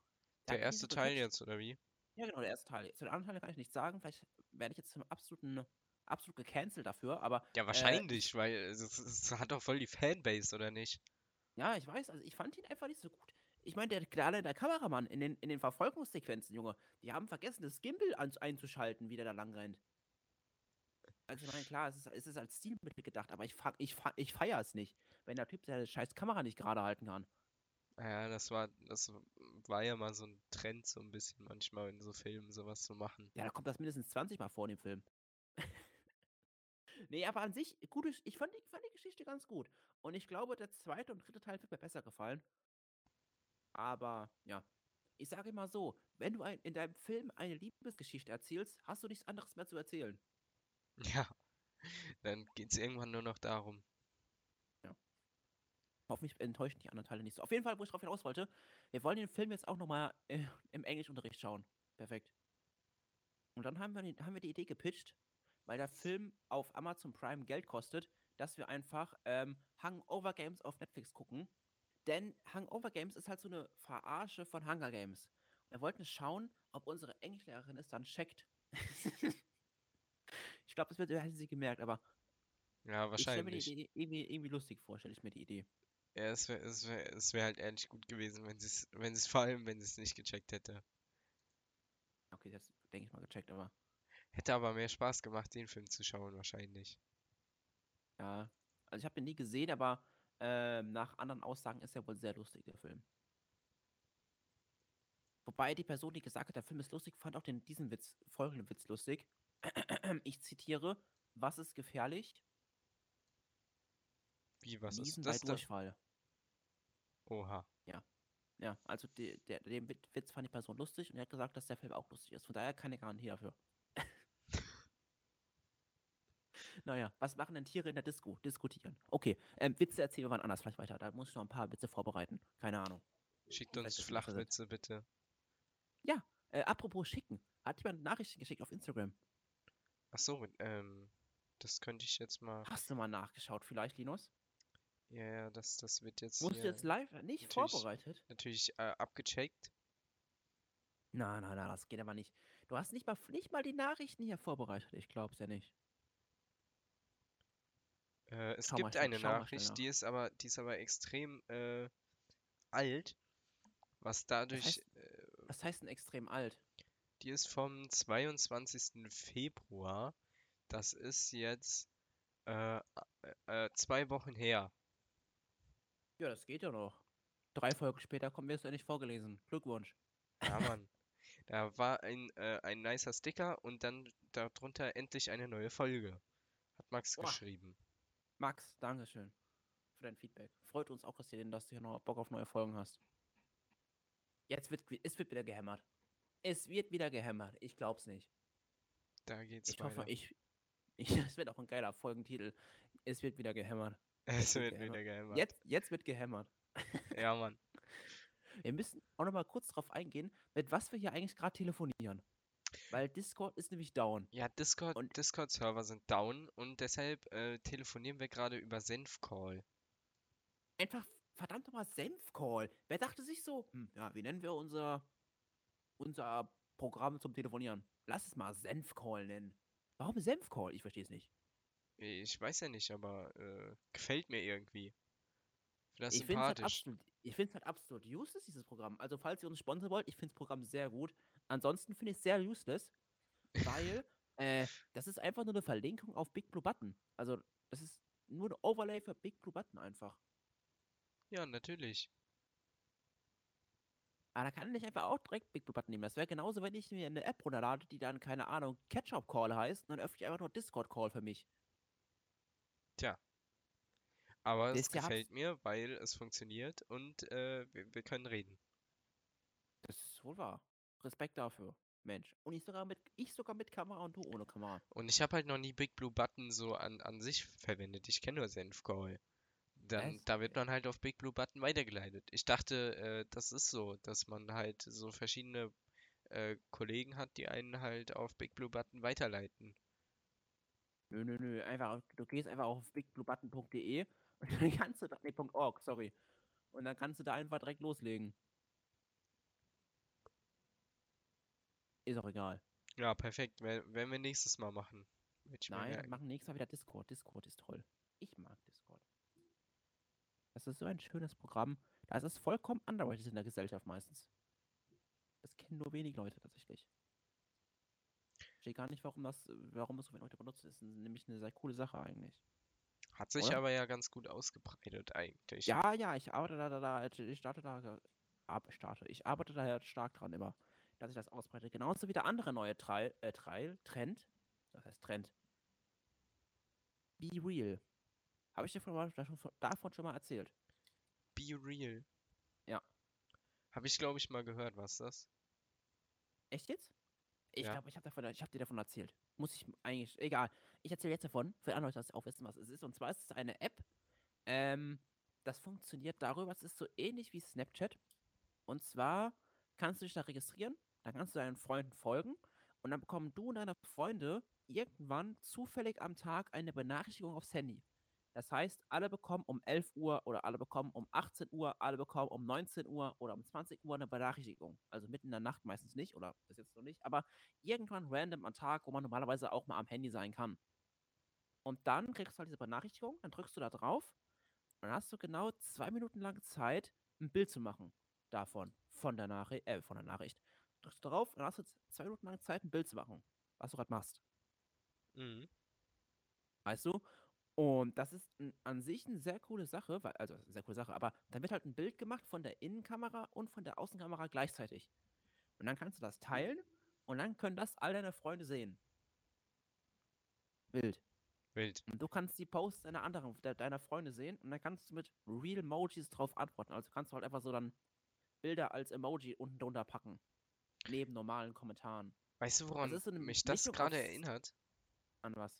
Der Der erste Teil jetzt, oder wie? Ja, genau, der erste Teil. Zu den anderen Teilen kann ich nichts sagen. Vielleicht werde ich jetzt zum absoluten, absolut gecancelt dafür, aber Ja, wahrscheinlich, weil es, es, es hat doch voll die Fanbase, oder nicht? Ja, ich weiß, also ich fand ihn einfach nicht so gut. Ich meine, der kleine der Kameramann in den, in den Verfolgungssequenzen, Junge, die haben vergessen, das Gimbal an, einzuschalten, wie der da lang rennt. Also, ich meine, klar, es ist, es ist als Stilmittel gedacht, aber ich, ich, ich feiere es nicht, wenn der Typ seine scheiß Kamera nicht gerade halten kann. Ja, das war, das war ja mal so ein Trend, so ein bisschen manchmal in so Filmen sowas zu machen. Ja, da kommt das mindestens 20 Mal vor in dem Film. nee, aber an sich, gute, ich fand die, fand die Geschichte ganz gut. Und ich glaube, der zweite und dritte Teil wird mir besser gefallen. Aber, ja. Ich sage immer so, wenn du ein, in deinem Film eine Liebesgeschichte erzählst, hast du nichts anderes mehr zu erzählen. Ja, dann geht's irgendwann nur noch darum. Hoffentlich enttäuschen die anderen Teile nicht so. Auf jeden Fall, wo ich drauf hinaus wollte, wir wollen den Film jetzt auch nochmal äh, im Englischunterricht schauen. Perfekt. Und dann haben wir, haben wir die Idee gepitcht, weil der Film auf Amazon Prime Geld kostet, dass wir einfach ähm, Hangover Games auf Netflix gucken. Denn Hangover Games ist halt so eine Verarsche von Hunger Games. Wir wollten schauen, ob unsere Englischlehrerin es dann checkt. ich glaube, das wird- hätten sie gemerkt, aber Ja, ich stelle mir die wahrscheinlich. Idee irgendwie, irgendwie lustig vor, stelle ich mir die Idee. Ja, es wäre es wär, es wär halt ehrlich gut gewesen, wenn sie es, wenn sie es vor allem, wenn sie es nicht gecheckt hätte. Okay, das denke ich mal gecheckt, aber Hätte aber mehr Spaß gemacht, den Film zu schauen, wahrscheinlich. Ja. Also ich habe ihn nie gesehen, aber ähm, nach anderen Aussagen ist er wohl sehr lustig, der Film. Wobei die Person, die gesagt hat, der Film ist lustig, fand auch den, diesen Witz, folgenden Witz lustig. Ich zitiere, was ist gefährlich? Wie, was Niesen ist bei das da? Durchfall. Oha. Ja, also die, der, den Wit- Witz fand die Person lustig und er hat gesagt, dass der Film auch lustig ist. Von daher keine Garantie dafür. Naja, was machen denn Tiere in der Disco? Diskutieren. Okay, ähm, Witze erzählen wir wann anders vielleicht weiter. Da muss ich noch ein paar Witze vorbereiten. Keine Ahnung. Schickt uns. Flachwitze bitte. Äh, apropos schicken. Hat jemand Nachrichten geschickt auf Instagram? Ach so, ähm, das könnte ich jetzt mal. Hast du mal nachgeschaut vielleicht, Linus? Ja, ja, das, das wird jetzt Wurdest du jetzt live nicht natürlich- vorbereitet? natürlich äh, abgecheckt. Nein, nein, nein, das geht aber nicht. Du hast nicht mal, nicht mal die Nachrichten hier vorbereitet. Ich glaub's ja nicht. Äh, es Schau mal gibt schnell- eine schau mal Nachricht, nach. die ist aber, die ist aber extrem äh, alt, was dadurch, heißt- äh, Was heißt denn extrem alt? die ist vom 22. Februar. Das ist jetzt äh, äh, zwei Wochen her. Ja, das geht ja noch. Drei Folgen später kommen wir es ja nicht vorgelesen. Glückwunsch. Ja, Mann. Da war ein, äh, ein nicer Sticker und dann darunter endlich eine neue Folge. Hat Max Boah. geschrieben. Max, Dankeschön für dein Feedback. Freut uns auch, du, dass du hier noch Bock auf neue Folgen hast. Jetzt wird, wi- es wird wieder gehämmert. Es wird wieder gehämmert. Ich glaub's nicht. Da geht's Ich weiter. hoffe, ich, ich. Es wird auch ein geiler Folgentitel. Es wird wieder gehämmert. es wird wird gehämmert. wieder geil. Jetzt, jetzt wird gehämmert. Ja, Mann. Wir müssen auch noch mal kurz drauf eingehen, mit was wir hier eigentlich gerade telefonieren. Weil Discord ist nämlich down. Ja, Discord, Und- Discord-Server sind down und deshalb äh, telefonieren wir gerade über Senfcall. Einfach verdammt nochmal Senfcall. Wer dachte sich so, hm, ja, wie nennen wir unser, unser Programm zum Telefonieren? Lass es mal Senfcall nennen. Warum Senfcall? Ich verstehe es nicht. Ich weiß ja nicht, aber äh, gefällt mir irgendwie. Vielleicht Ich finde es halt sympathisch. absolut, ich find's halt absolut useless, dieses Programm. Also, falls ihr uns sponsern wollt, ich finde das Programm sehr gut. Ansonsten finde ich es sehr useless, weil äh, das ist einfach nur eine Verlinkung auf Big Blue Button. Also, das ist nur ein Overlay für Big Blue Button einfach. Ja, natürlich. Aber da kann ich einfach auch direkt Big Blue Button nehmen. Das wäre genauso, wenn ich mir eine App runterlade, die dann, keine Ahnung, Ketchup Call heißt, und dann öffne ich einfach nur Discord Call für mich. Aber es gefällt mir, weil es funktioniert und äh, wir, wir können reden. Das ist wohl wahr. Respekt dafür. Mensch. Und ich sogar mit, ich sogar mit Kamera und du ohne Kamera. Und ich habe halt noch nie Big Blue Button so an, an sich verwendet. Ich kenne nur Senfcall. Dann, Was? da wird man halt auf Big Blue Button weitergeleitet. Ich dachte, äh, das ist so, dass man halt so verschiedene äh, Kollegen hat, die einen halt auf Big Blue Button weiterleiten. Nö, nö, nö. Einfach, du gehst einfach auf bigbluebutton.de und dann kannst du da, nee, .org, sorry. Und dann kannst du da einfach direkt loslegen. Ist auch egal. Ja, perfekt. Wer- Werden wir nächstes Mal machen. Nein, wir machen nächstes Mal wieder Discord. Discord ist toll. Ich mag Discord. Das ist so ein schönes Programm. Das ist vollkommen underrated in der Gesellschaft meistens. Das kennen nur wenig Leute tatsächlich. Ich verstehe gar nicht, warum das, warum es so viele Leute benutzen. Das ist nämlich eine sehr coole Sache eigentlich. Hat sich oder? aber ja ganz gut ausgebreitet eigentlich. Ja, ja, ich arbeite da, da, da ich starte da, ab, starte, ich arbeite da ja stark dran immer, dass ich das ausbreite. Genauso wie der andere neue Trail, äh, Trail, Trend, das heißt Trend. Be Real. Habe ich dir von, davon, schon mal erzählt? Be real. Ja. Habe ich, glaube ich, mal gehört, was das? Echt jetzt? Ich Ja. glaube, ich habe habe dir davon erzählt. Muss ich eigentlich, egal. Ich erzähle jetzt davon, für andere Leute, dass auch wissen, was es ist. Und zwar ist es eine App, ähm, das funktioniert darüber, es ist so ähnlich wie Snapchat. Und zwar kannst du dich da registrieren, dann kannst du deinen Freunden folgen und dann bekommen du und deine Freunde irgendwann zufällig am Tag eine Benachrichtigung aufs Handy. Das heißt, alle bekommen um 11 Uhr oder alle bekommen um 18 Uhr, alle bekommen um 19 Uhr oder um 20 Uhr eine Benachrichtigung. Also mitten in der Nacht meistens nicht oder bis jetzt noch nicht, aber irgendwann random am Tag, wo man normalerweise auch mal am Handy sein kann. Und dann kriegst du halt diese Benachrichtigung, dann drückst du da drauf und dann hast du genau zwei Minuten lang Zeit, ein Bild zu machen davon, von der Nachricht, äh, von der Nachricht. Drückst du drauf und dann hast du zwei Minuten lang Zeit, ein Bild zu machen, was du gerade machst. Mhm. Weißt du? Und das ist an sich eine sehr coole Sache, weil, also sehr coole Sache, aber dann wird halt ein Bild gemacht von der Innenkamera und von der Außenkamera gleichzeitig. Und dann kannst du das teilen und dann können das all deine Freunde sehen. Wild. Wild. Und du kannst die Posts deiner anderen, de deiner Freunde sehen und dann kannst du mit Real Emojis drauf antworten. Also kannst du halt einfach so dann Bilder als Emoji unten drunter packen. Neben normalen Kommentaren. Weißt du, woran ist so eine mich das gerade erinnert? An was?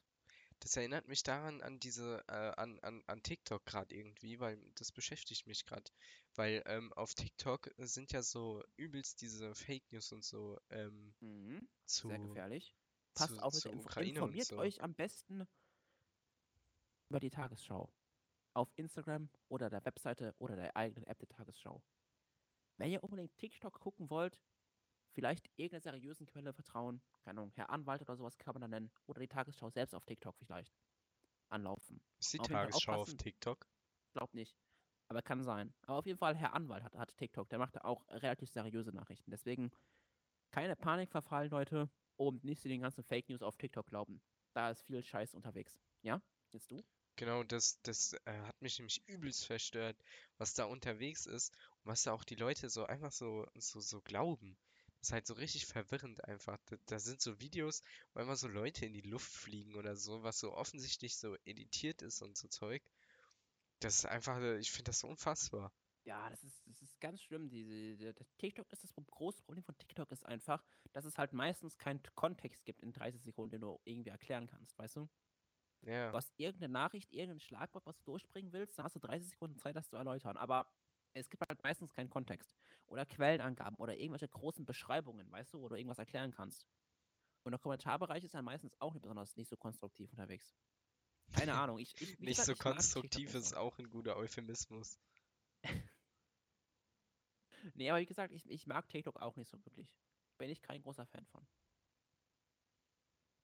Das erinnert mich daran an diese, äh, an, an, an TikTok gerade irgendwie, weil das beschäftigt mich gerade. Weil ähm, auf TikTok sind ja so übelst diese Fake News und so ähm, Mhm. zu, Sehr gefährlich. Passt zu, auf Informiert so. euch am besten über die Tagesschau. Auf Instagram oder der Webseite oder der eigenen App der Tagesschau. Wenn ihr unbedingt TikTok gucken wollt, vielleicht irgendeiner seriösen Quelle vertrauen. Keine Ahnung, Herr Anwalt oder sowas kann man da nennen. Oder die Tagesschau selbst auf TikTok vielleicht. Anlaufen. Ist die auf Tagesschau auf. TikTok? Glaub nicht. Aber kann sein. Aber auf jeden Fall, Herr Anwalt hat, hat TikTok. Der macht da auch relativ seriöse Nachrichten. Deswegen keine Panik verfallen, Leute. Und nicht zu den ganzen Fake News auf TikTok glauben. Da ist viel Scheiß unterwegs. Ja? Jetzt du? Genau, das, das äh, hat mich nämlich übelst verstört, was da unterwegs ist und was da auch die Leute so einfach so, so, so glauben. Das ist halt so richtig verwirrend einfach. Da, da sind so Videos, wo einfach so Leute in die Luft fliegen oder so, was so offensichtlich so editiert ist und so Zeug. Das ist einfach, äh, ich finde das so unfassbar. Ja, das ist, das ist ganz schlimm. Diese, der, der TikTok ist das große Problem von TikTok ist einfach, dass es halt meistens keinen Kontext gibt in 30 Sekunden, den du irgendwie erklären kannst, weißt du? Ja, Du hast irgendeine Nachricht, irgendein Schlagwort, was du durchbringen willst, dann hast du 30 Sekunden Zeit, das zu erläutern. Aber es gibt halt meistens keinen Kontext. Oder Quellenangaben oder irgendwelche großen Beschreibungen, weißt du, wo du irgendwas erklären kannst. Und der Kommentarbereich ist dann meistens auch nicht besonders nicht so konstruktiv unterwegs. Keine Ahnung. Ich, ich, nicht gesagt, so ich konstruktiv ist auch ein guter Euphemismus. Nee, aber wie gesagt, ich, ich mag TikTok auch nicht so wirklich. Bin ich kein großer Fan von.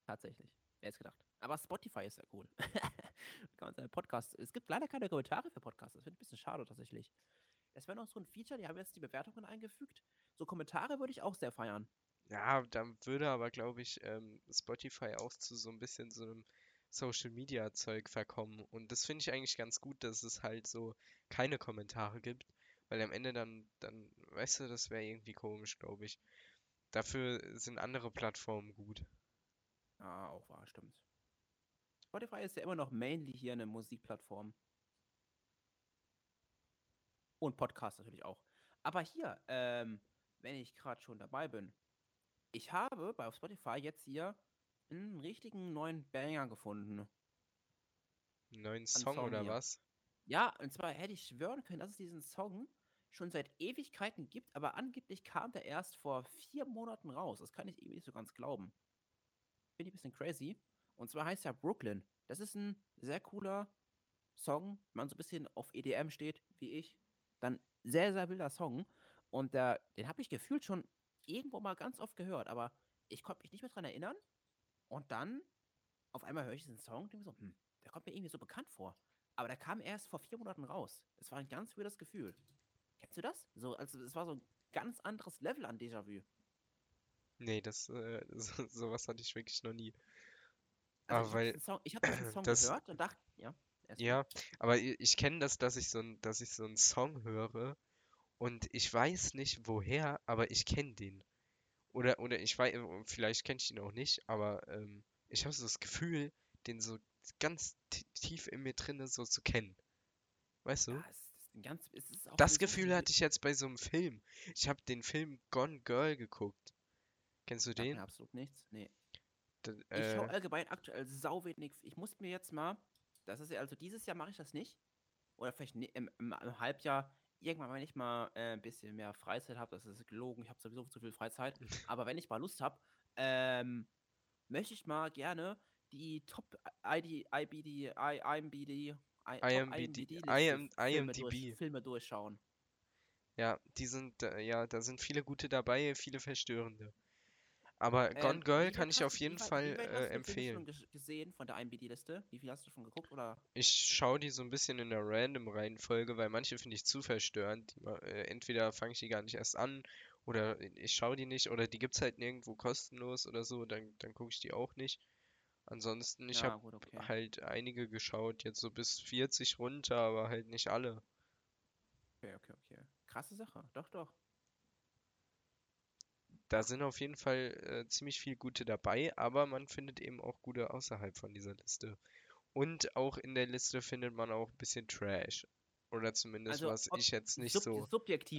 Tatsächlich. Wer hätte gedacht? Aber Spotify ist ja cool. Kann man seine Podcasts. Es gibt leider keine Kommentare für Podcasts. Das finde ich ein bisschen schade tatsächlich. Das wäre noch so ein Feature, die haben jetzt die Bewertungen eingefügt. So Kommentare würde ich auch sehr feiern. Ja, dann würde aber, glaube ich, ähm, Spotify auch zu so ein bisschen so einem Social Media Zeug verkommen. Und das finde ich eigentlich ganz gut, dass es halt so keine Kommentare gibt, weil am Ende dann, dann, weißt du, das wäre irgendwie komisch, glaube ich. Dafür sind andere Plattformen gut. Ja, auch wahr, stimmt. Spotify ist ja immer noch mainly hier eine Musikplattform. Und Podcast natürlich auch. Aber hier, ähm, wenn ich gerade schon dabei bin, ich habe bei Spotify jetzt hier einen richtigen neuen Banger gefunden. Neuen Song Song oder hier. was? Ja, und zwar hätte ich schwören können, dass es diesen Song schon seit Ewigkeiten gibt, aber angeblich kam der erst vor vier Monaten raus. Das kann ich irgendwie nicht so ganz glauben. Finde ich ein bisschen crazy. Und zwar heißt er Brooklyn. Das ist ein sehr cooler Song, wenn man so ein bisschen auf EDM steht, wie ich. Dann sehr, sehr wilder Song. Und der, den habe ich gefühlt schon irgendwo mal ganz oft gehört, aber ich konnte mich nicht mehr dran erinnern. Und dann auf einmal höre ich diesen Song und denke so, hm, der kommt mir irgendwie so bekannt vor. Aber der kam erst vor vier Monaten raus. Das war ein ganz weirdes Gefühl. Kennst du das? So, also es war so ein ganz anderes Level an Déjà-vu. Nee, das, äh, so, sowas hatte ich wirklich noch nie. Also Aber ich weil, habe Song, ich hab diesen Song das- gehört und dachte, ja. ja, aber i- ich kenne das, dass ich so ein, dass ich so einen Song höre und ich weiß nicht woher, aber ich kenne den. Oder, oder ich weiß, vielleicht kenne ich ihn auch nicht, aber ähm, ich habe so das Gefühl, den so ganz ti- tief in mir drinne so zu kennen. Weißt du? Ja, ganz, Das Gefühl hatte ich jetzt bei so einem Film. Ich habe den Film Gone Girl geguckt. Kennst du den? absolut nichts. Nee. D- Ich äh, schaue allgemein aktuell sau wenig. Ich muss mir jetzt mal, das ist ja, also dieses Jahr mache ich das nicht. Oder vielleicht ne- im, im, im Halbjahr, irgendwann, wenn ich mal äh, ein bisschen mehr Freizeit habe, das ist gelogen, ich habe sowieso zu viel Freizeit. aber wenn ich mal Lust habe, ähm, möchte ich mal gerne die Top ID, IBD, I, IMBD, I, IMBD, IMDb-Liste IM, Filme, durch, IMDb. Filme durchschauen. Ja, die sind, äh, ja, da sind viele gute dabei, viele verstörende. Aber Gone Ähm, Girl kann ich hast auf du- jeden wie weit, Fall wie hast äh, du den Film empfehlen. schon ges- gesehen von der IMDb-Liste? Wie viel hast du schon geguckt? Oder? Ich schaue die so ein bisschen in der random Reihenfolge, weil manche finde ich zu verstörend. Die, äh, entweder fange ich die gar nicht erst an oder ich schaue die nicht oder die gibt's halt nirgendwo kostenlos oder so, dann, dann gucke ich die auch nicht. Ansonsten, ich ja, habe okay. halt einige geschaut, jetzt so bis 40 runter, aber halt nicht alle. Okay, okay, okay. Krasse Sache. Doch, doch. Da sind auf jeden Fall äh, ziemlich viel gute dabei, aber man findet eben auch gute außerhalb von dieser Liste. Und auch in der Liste findet man auch ein bisschen Trash. Oder zumindest Also, was ich jetzt nicht Sub so,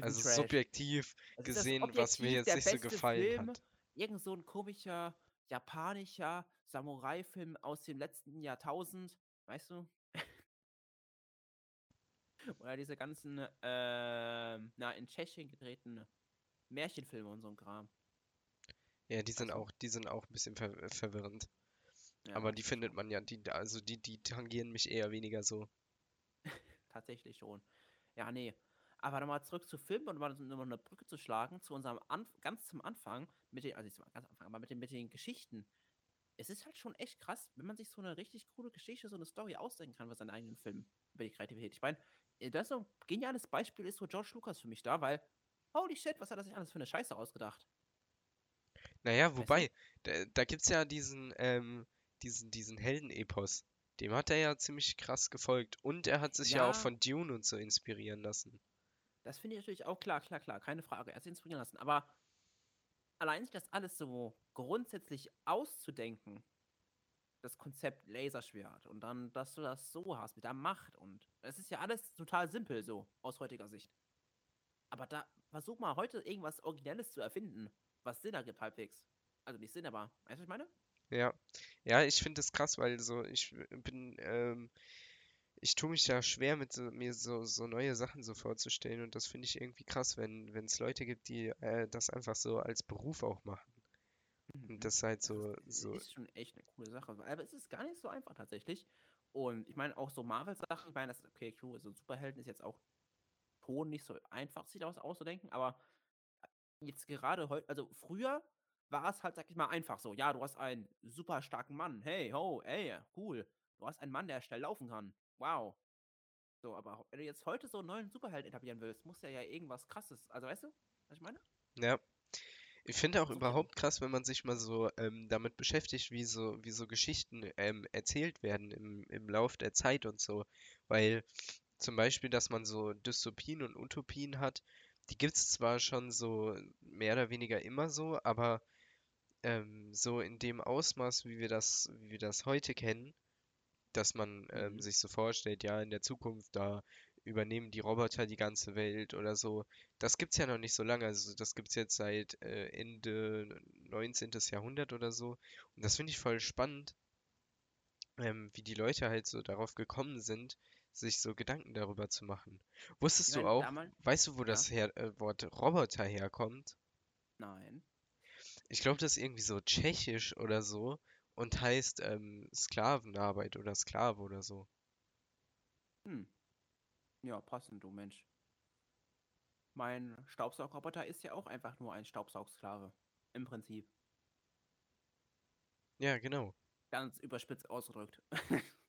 also Trash. subjektiv Also ist das gesehen, was mir jetzt nicht so gefallen Film, hat. Irgend so ein komischer japanischer Samurai-Film aus dem letzten Jahrtausend, weißt du? Oder diese ganzen, ähm, na, in Tschechien gedrehten Märchenfilme und so ein Kram. Ja, die sind auch, die sind auch ein bisschen ver verwirrend. Ja, Aber die findet man ja, die, also die, die tangieren mich eher weniger so. Tatsächlich schon. Ja, nee. Aber nochmal zurück zu Filmen und mal noch eine Brücke zu schlagen zu unserem Anf ganz zum Anfang, mit den, also nicht zum ganz Anfang, aber mit den, mit den Geschichten. Es ist halt schon echt krass, wenn man sich so eine richtig coole Geschichte, so eine Story ausdenken kann für seinen eigenen Film, über die Kreativität. Ich meine, äh, das so ein geniales Beispiel ist so George Lucas für mich da, weil, holy shit, was hat er sich alles für eine Scheiße ausgedacht? Naja, wobei, da, da gibt's ja diesen, ähm, diesen, diesen Heldenepos. Dem hat er ja ziemlich krass gefolgt. Und er hat sich ja auch Ja. von Dune und so inspirieren lassen. Das finde ich natürlich auch klar, klar, klar, keine Frage. Er hat sich inspirieren lassen. Aber allein sich das alles so grundsätzlich auszudenken, das Konzept Laserschwert und dann, dass du das so hast mit der Macht und es ist ja alles total simpel so aus heutiger Sicht. Aber da versuch mal heute irgendwas Originelles zu erfinden, was Sinn ergibt halbwegs. Also nicht Sinn, aber weißt du, was ich meine? Ja, ja, ich finde das krass, weil so ich bin, ähm, ich tue mich da schwer mit so, mir so, so neue Sachen so vorzustellen und das finde ich irgendwie krass, wenn wenn es Leute gibt, die äh, das einfach so als Beruf auch machen. Mhm. Und das halt so, ist, so, ist schon echt eine coole Sache. Aber es ist gar nicht so einfach tatsächlich. Und ich meine, auch so Marvel-Sachen, ich meine, das okay, cool, so Superhelden ist jetzt auch Ton nicht so einfach, sich daraus auszudenken, aber jetzt gerade heute, also früher war es halt, sag ich mal, einfach so. Ja, du hast einen super starken Mann. Hey, ho, ey, cool. Du hast einen Mann, der schnell laufen kann. Wow. So, aber wenn du jetzt heute so einen neuen Superhelden etablieren willst, muss der ja irgendwas krasses. Also weißt du, was ich meine? ja. Ich finde auch überhaupt krass, wenn man sich mal so ähm, damit beschäftigt, wie so, wie so Geschichten ähm, erzählt werden im, im Lauf der Zeit und so. Weil zum Beispiel, dass man so Dystopien und Utopien hat, die gibt es zwar schon so mehr oder weniger immer so, aber ähm, so in dem Ausmaß, wie wir das, wie wir das heute kennen, dass man ähm, Mhm. sich so vorstellt, ja, in der Zukunft, da übernehmen die Roboter die ganze Welt oder so. Das gibt's ja noch nicht so lange. Also das gibt's jetzt seit äh, Ende 19. Jahrhundert oder so. Und das finde ich voll spannend, ähm, wie die Leute halt so darauf gekommen sind, sich so Gedanken darüber zu machen. Wusstest Ich du auch, damals. weißt du, wo Ja. das her äh, Wort Roboter herkommt? Nein. Ich glaube, das ist irgendwie so tschechisch oder so und heißt ähm, Sklavenarbeit oder Sklave oder so. Hm. Ja, passend, du Mensch. Mein Staubsaugroboter ist ja auch einfach nur ein Staubsaugsklave. Im Prinzip. Ja, genau. Ganz überspitzt ausgedrückt.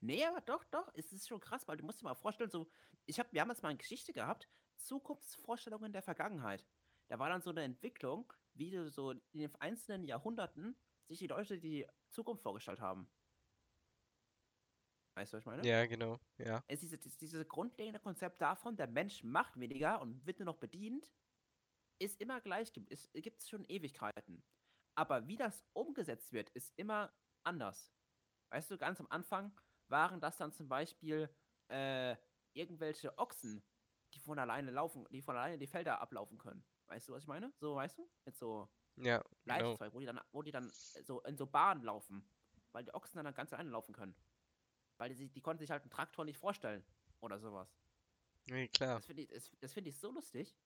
nee, aber doch, doch, es ist schon krass, weil du musst dir mal vorstellen, so, ich hab, wir haben jetzt mal eine Geschichte gehabt, Zukunftsvorstellungen der Vergangenheit. Da war dann so eine Entwicklung, wie so in den einzelnen Jahrhunderten sich die Leute die Zukunft vorgestellt haben. Weißt du, was ich meine? Ja, genau. Ja. Es ist dieses, dieses grundlegende Konzept davon, der Mensch macht weniger und wird nur noch bedient, ist immer gleich, es gibt es schon Ewigkeiten. Aber wie das umgesetzt wird, ist immer anders. Weißt du, ganz am Anfang waren das dann zum Beispiel äh, irgendwelche Ochsen, die von alleine laufen, die von alleine die Felder ablaufen können. Weißt du, was ich meine? So, weißt du? Mit so Ja, genau. Leitzeug, wo die dann, wo die dann äh, so in so Bahnen laufen, weil die Ochsen dann ganz alleine laufen können. Weil die, die konnten sich halt einen Traktor nicht vorstellen oder sowas. Nee, klar. Das finde ich, das, das find ich so lustig,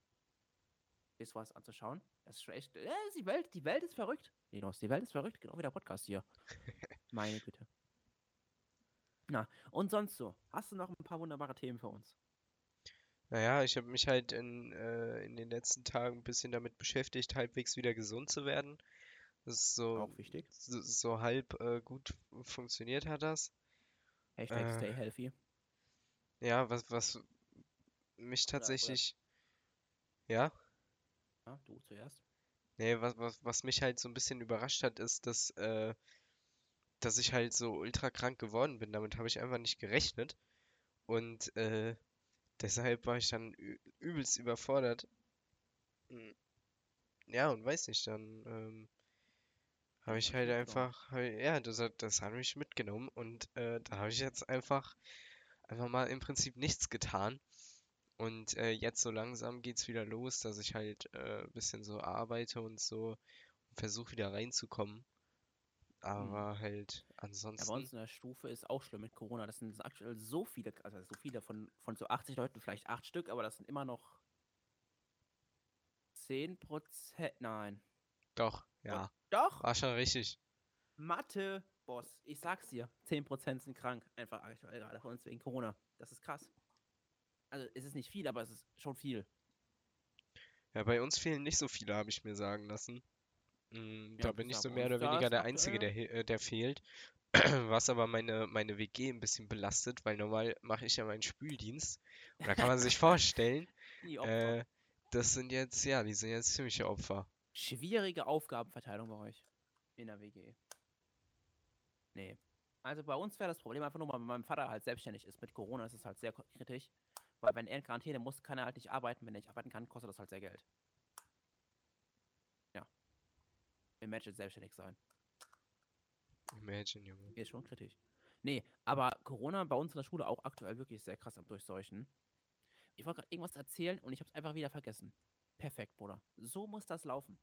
sich sowas anzuschauen. Das ist echt. Äh, die, Welt, die Welt ist verrückt. Linus, die Welt ist verrückt, genau wie der Podcast hier. Meine Güte. Na, und sonst so. Hast du noch ein paar wunderbare Themen für uns? Naja, ich habe mich halt in, äh, in den letzten Tagen ein bisschen damit beschäftigt, halbwegs wieder gesund zu werden. Das ist so, Auch wichtig. so, so halb äh, gut funktioniert hat das. Hashtag Äh, stay healthy. Ja, was, was mich Oder, oder, tatsächlich, ja, ja, du zuerst. nee, was, was, was mich halt so ein bisschen überrascht hat, ist, dass, äh, dass ich halt so ultra krank geworden bin. Damit habe ich einfach nicht gerechnet. Und äh, deshalb war ich dann übelst überfordert. Mm, Ja, und weiß nicht, dann ähm, habe ich halt einfach, ich- ja, das hat, das hat mich mitgenommen und äh, da habe ich jetzt einfach, einfach mal im Prinzip nichts getan. Und äh, jetzt so langsam geht's wieder los, dass ich halt äh, ein bisschen so arbeite und so und versuche wieder reinzukommen. Hm. Aber halt Ja, bei ansonsten, uns in der Stufe ist auch schlimm mit Corona. Das sind aktuell so viele, also so viele von, von so 80 Leuten, vielleicht 8 Stück, aber das sind immer noch 10 Prozent. Nein. doch, ja, Doch! war schon richtig. Mathe, Boss. Ich sag's dir. 10 Prozent sind krank. Einfach aktuell gerade von uns wegen Corona. Das ist krass. Also, es ist nicht viel, aber es ist schon viel. Ja, bei uns fehlen nicht so viele, habe ich mir sagen lassen. Mm, Ja, Da bin ich so mehr oder weniger der Einzige, der, äh, der fehlt. Was aber meine, meine WG ein bisschen belastet, weil normal mache ich ja meinen Spüldienst. Und da kann man sich vorstellen, äh, das sind jetzt, ja, die sind jetzt ziemliche Opfer. Schwierige Aufgabenverteilung bei euch. In der WG. Nee. Also bei uns wäre das Problem einfach nur, weil mein Vater halt selbstständig ist. Mit Corona ist es halt sehr kritisch. Weil wenn er in Quarantäne muss, kann er halt nicht arbeiten. Wenn er nicht arbeiten kann, kostet das halt sehr Geld. Ja. Imagine selbstständig sein. Imagine, Junge. Ist schon kritisch. Nee, aber Corona bei uns in der Schule auch aktuell wirklich sehr krass am Durchseuchen. Ich wollte gerade irgendwas erzählen und ich habe es einfach wieder vergessen. Perfekt, Bruder. So muss das laufen.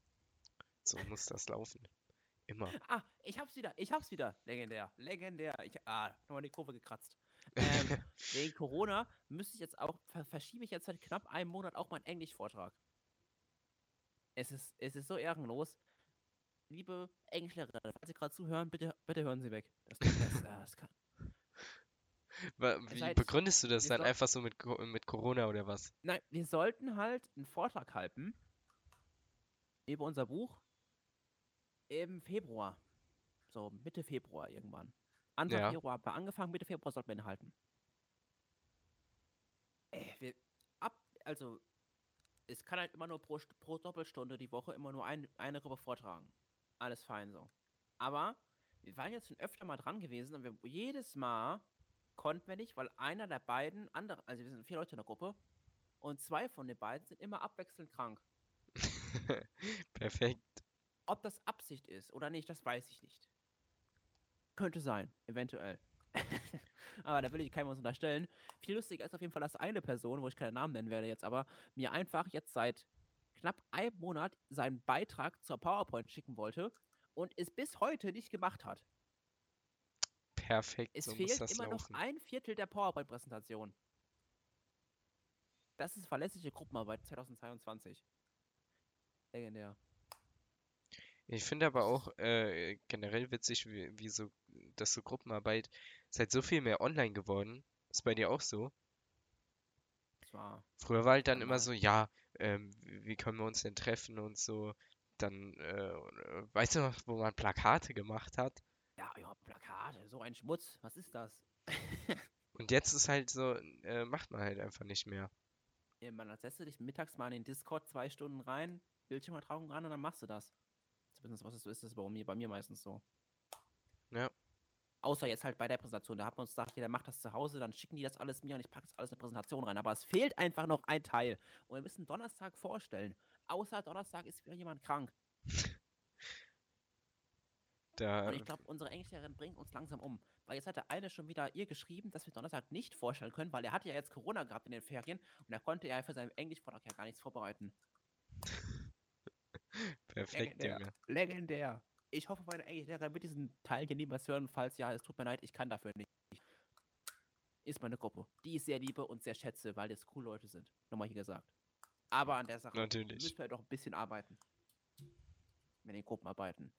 So muss das laufen. Immer. Ah, ich hab's wieder, ich hab's wieder. Legendär, legendär. Ich, ah, nochmal die Kurve gekratzt. Ähm, wegen Corona müsste ich jetzt auch, ver verschiebe ich jetzt seit knapp einem Monat auch meinen Englischvortrag. Es ist, es ist so ehrenlos. Liebe Englischlehrerin, falls Sie gerade zuhören, bitte, bitte hören Sie weg. Das, das, ah, das kann, Wie begründest du das dann einfach so mit, mit Corona oder was? Nein, wir sollten halt einen Vortrag halten über unser Buch im Februar. So Mitte Februar irgendwann. Anfang Ja. Februar, aber angefangen Mitte Februar sollten wir ihn halten. Ey, wir, ab, also, es kann halt immer nur pro, pro Doppelstunde die Woche immer nur ein, eine Gruppe vortragen. Alles fein so. Aber wir waren jetzt schon öfter mal dran gewesen und wir, jedes Mal konnten wir nicht, weil einer der beiden andere, also wir sind vier Leute in der Gruppe und zwei von den beiden sind immer abwechselnd krank. Perfekt. Ob das Absicht ist oder nicht, das weiß ich nicht. Könnte sein, eventuell. aber da will ich keinem was unterstellen. Viel lustiger ist auf jeden Fall, dass eine Person, wo ich keinen Namen nennen werde jetzt, aber mir einfach jetzt seit knapp einem Monat seinen Beitrag zur PowerPoint schicken wollte und es bis heute nicht gemacht hat. Perfekt. Es So fehlt immer noch laufen. ein Viertel der PowerPoint-Präsentation. Das ist verlässliche Gruppenarbeit 2022. Legendär. Ich finde aber auch äh, generell witzig, wie, wie so, dass so Gruppenarbeit ist halt so viel mehr online geworden. Ist bei dir auch so? Früher war halt dann immer so, ja, ähm, wie können wir uns denn treffen und so. Dann, äh, weißt du noch, wo man Plakate gemacht hat? Ja, ja, Plakate, so ein Schmutz. Was ist das? Und jetzt ist halt so, äh, macht man halt einfach nicht mehr. Ja, man, dann setzt du dich mittags mal in den Discord zwei Stunden rein, Bildschirmübertragung an und dann machst du das. Zumindest was es so ist, ist es bei mir, bei mir meistens so. Außer jetzt halt bei der Präsentation. Da hat man uns gesagt, jeder macht das zu Hause, dann schicken die das alles mir und ich packe das alles in eine Präsentation rein. Aber es fehlt einfach noch ein Teil. Und wir müssen Donnerstag vorstellen. Außer Donnerstag ist wieder jemand krank. Da, Und ich glaube, unsere Englischlehrerin bringt uns langsam um. Weil jetzt hat der eine schon wieder ihr geschrieben, dass wir Donnerstag nicht vorstellen können, weil er hatte ja jetzt Corona gehabt in den Ferien und er konnte ja für seinen Englischvortrag ja gar nichts vorbereiten. perfekt, Legendär. Junge. Legendär. Ich hoffe, meine Englischlehrerin wird diesen Teil hier niemals hören. Falls ja, es tut mir leid, ich kann dafür nicht. Ist meine Gruppe, die ich sehr liebe und sehr schätze, weil das cool Leute sind. Nochmal hier gesagt. Aber an der Sache Natürlich. müssen wir doch ein bisschen arbeiten. Mit den Gruppenarbeiten.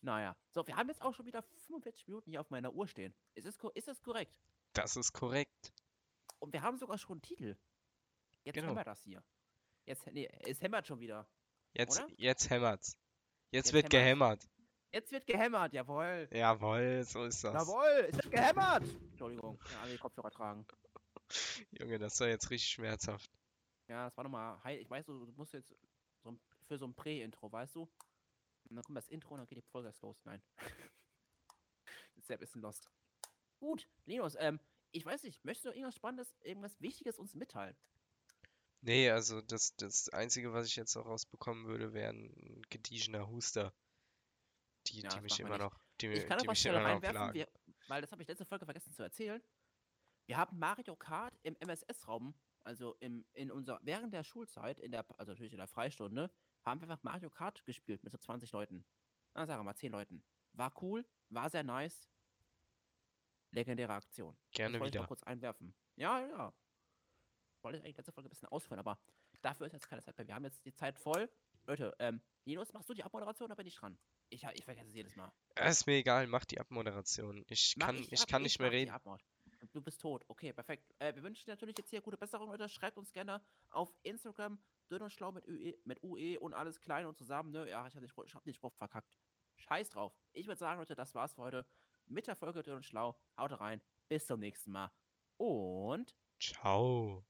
Naja. So, wir haben jetzt auch schon wieder 45 Minuten hier auf meiner Uhr stehen. Ist es, ist das korrekt? Das ist korrekt. Und wir haben sogar schon einen Titel. Jetzt Genau. wir das hier. Jetzt, nee, es hämmert schon wieder. Jetzt, Oder? jetzt hämmert's. Jetzt, Jetzt wird hämmert's. gehämmert. Jetzt wird gehämmert, jawohl. Jawohl, so ist das. Jawohl, es wird gehämmert. Entschuldigung, ja, alle die Kopfhörer tragen. Junge, das war jetzt richtig schmerzhaft. Ja, das war nochmal, heil- ich weiß, du, du musst jetzt so ein, für so ein Prä-Intro, weißt du? Und dann kommt das Intro und dann geht die Folge erst los. Nein. ist ja ein lost. Gut, Linus, ähm, ich weiß nicht, möchtest du irgendwas Spannendes, irgendwas Wichtiges uns mitteilen? Nee, also das, das Einzige, was ich jetzt noch rausbekommen würde, wäre ein gediegener Huster. Die, Ja, die mich immer nicht. noch, die, Ich kann die was mich schnell immer noch plagen. wir, weil das habe ich letzte Folge vergessen zu erzählen. Wir haben Mario Kart im MSS-Raum, also im, in unser, während der Schulzeit, in der, also natürlich in der Freistunde, haben wir einfach Mario Kart gespielt mit so 20 Leuten. Na, sagen wir mal 10 Leuten. War cool, war sehr nice. Legendäre Aktion. Gerne das wollte ich wieder. noch kurz einwerfen. Ja, ja. Wollte ich eigentlich letzte Folge ein bisschen ausführen, aber dafür ist jetzt keine Zeit mehr. Wir haben jetzt die Zeit voll. Leute, ähm, Linus, machst du die Abmoderation oder bin ich dran? Ich, ich vergesse es jedes Mal. Ist mir egal, mach die Abmoderation. Ich Mach kann, ich ich ab, kann nicht mehr reden. Du bist tot. Okay, perfekt. Äh, wir wünschen dir natürlich jetzt hier gute Besserung, Leute. Schreibt uns gerne auf Instagram dünn und schlau mit UE, mit UE und alles klein und zusammen. Ne? Ja, ich den, Spruch- ich hab den Spruch verkackt. Scheiß drauf. Ich würde sagen, Leute, das war's für heute mit der Folge dünn und schlau. Haut rein. Bis zum nächsten Mal. Und Ciao.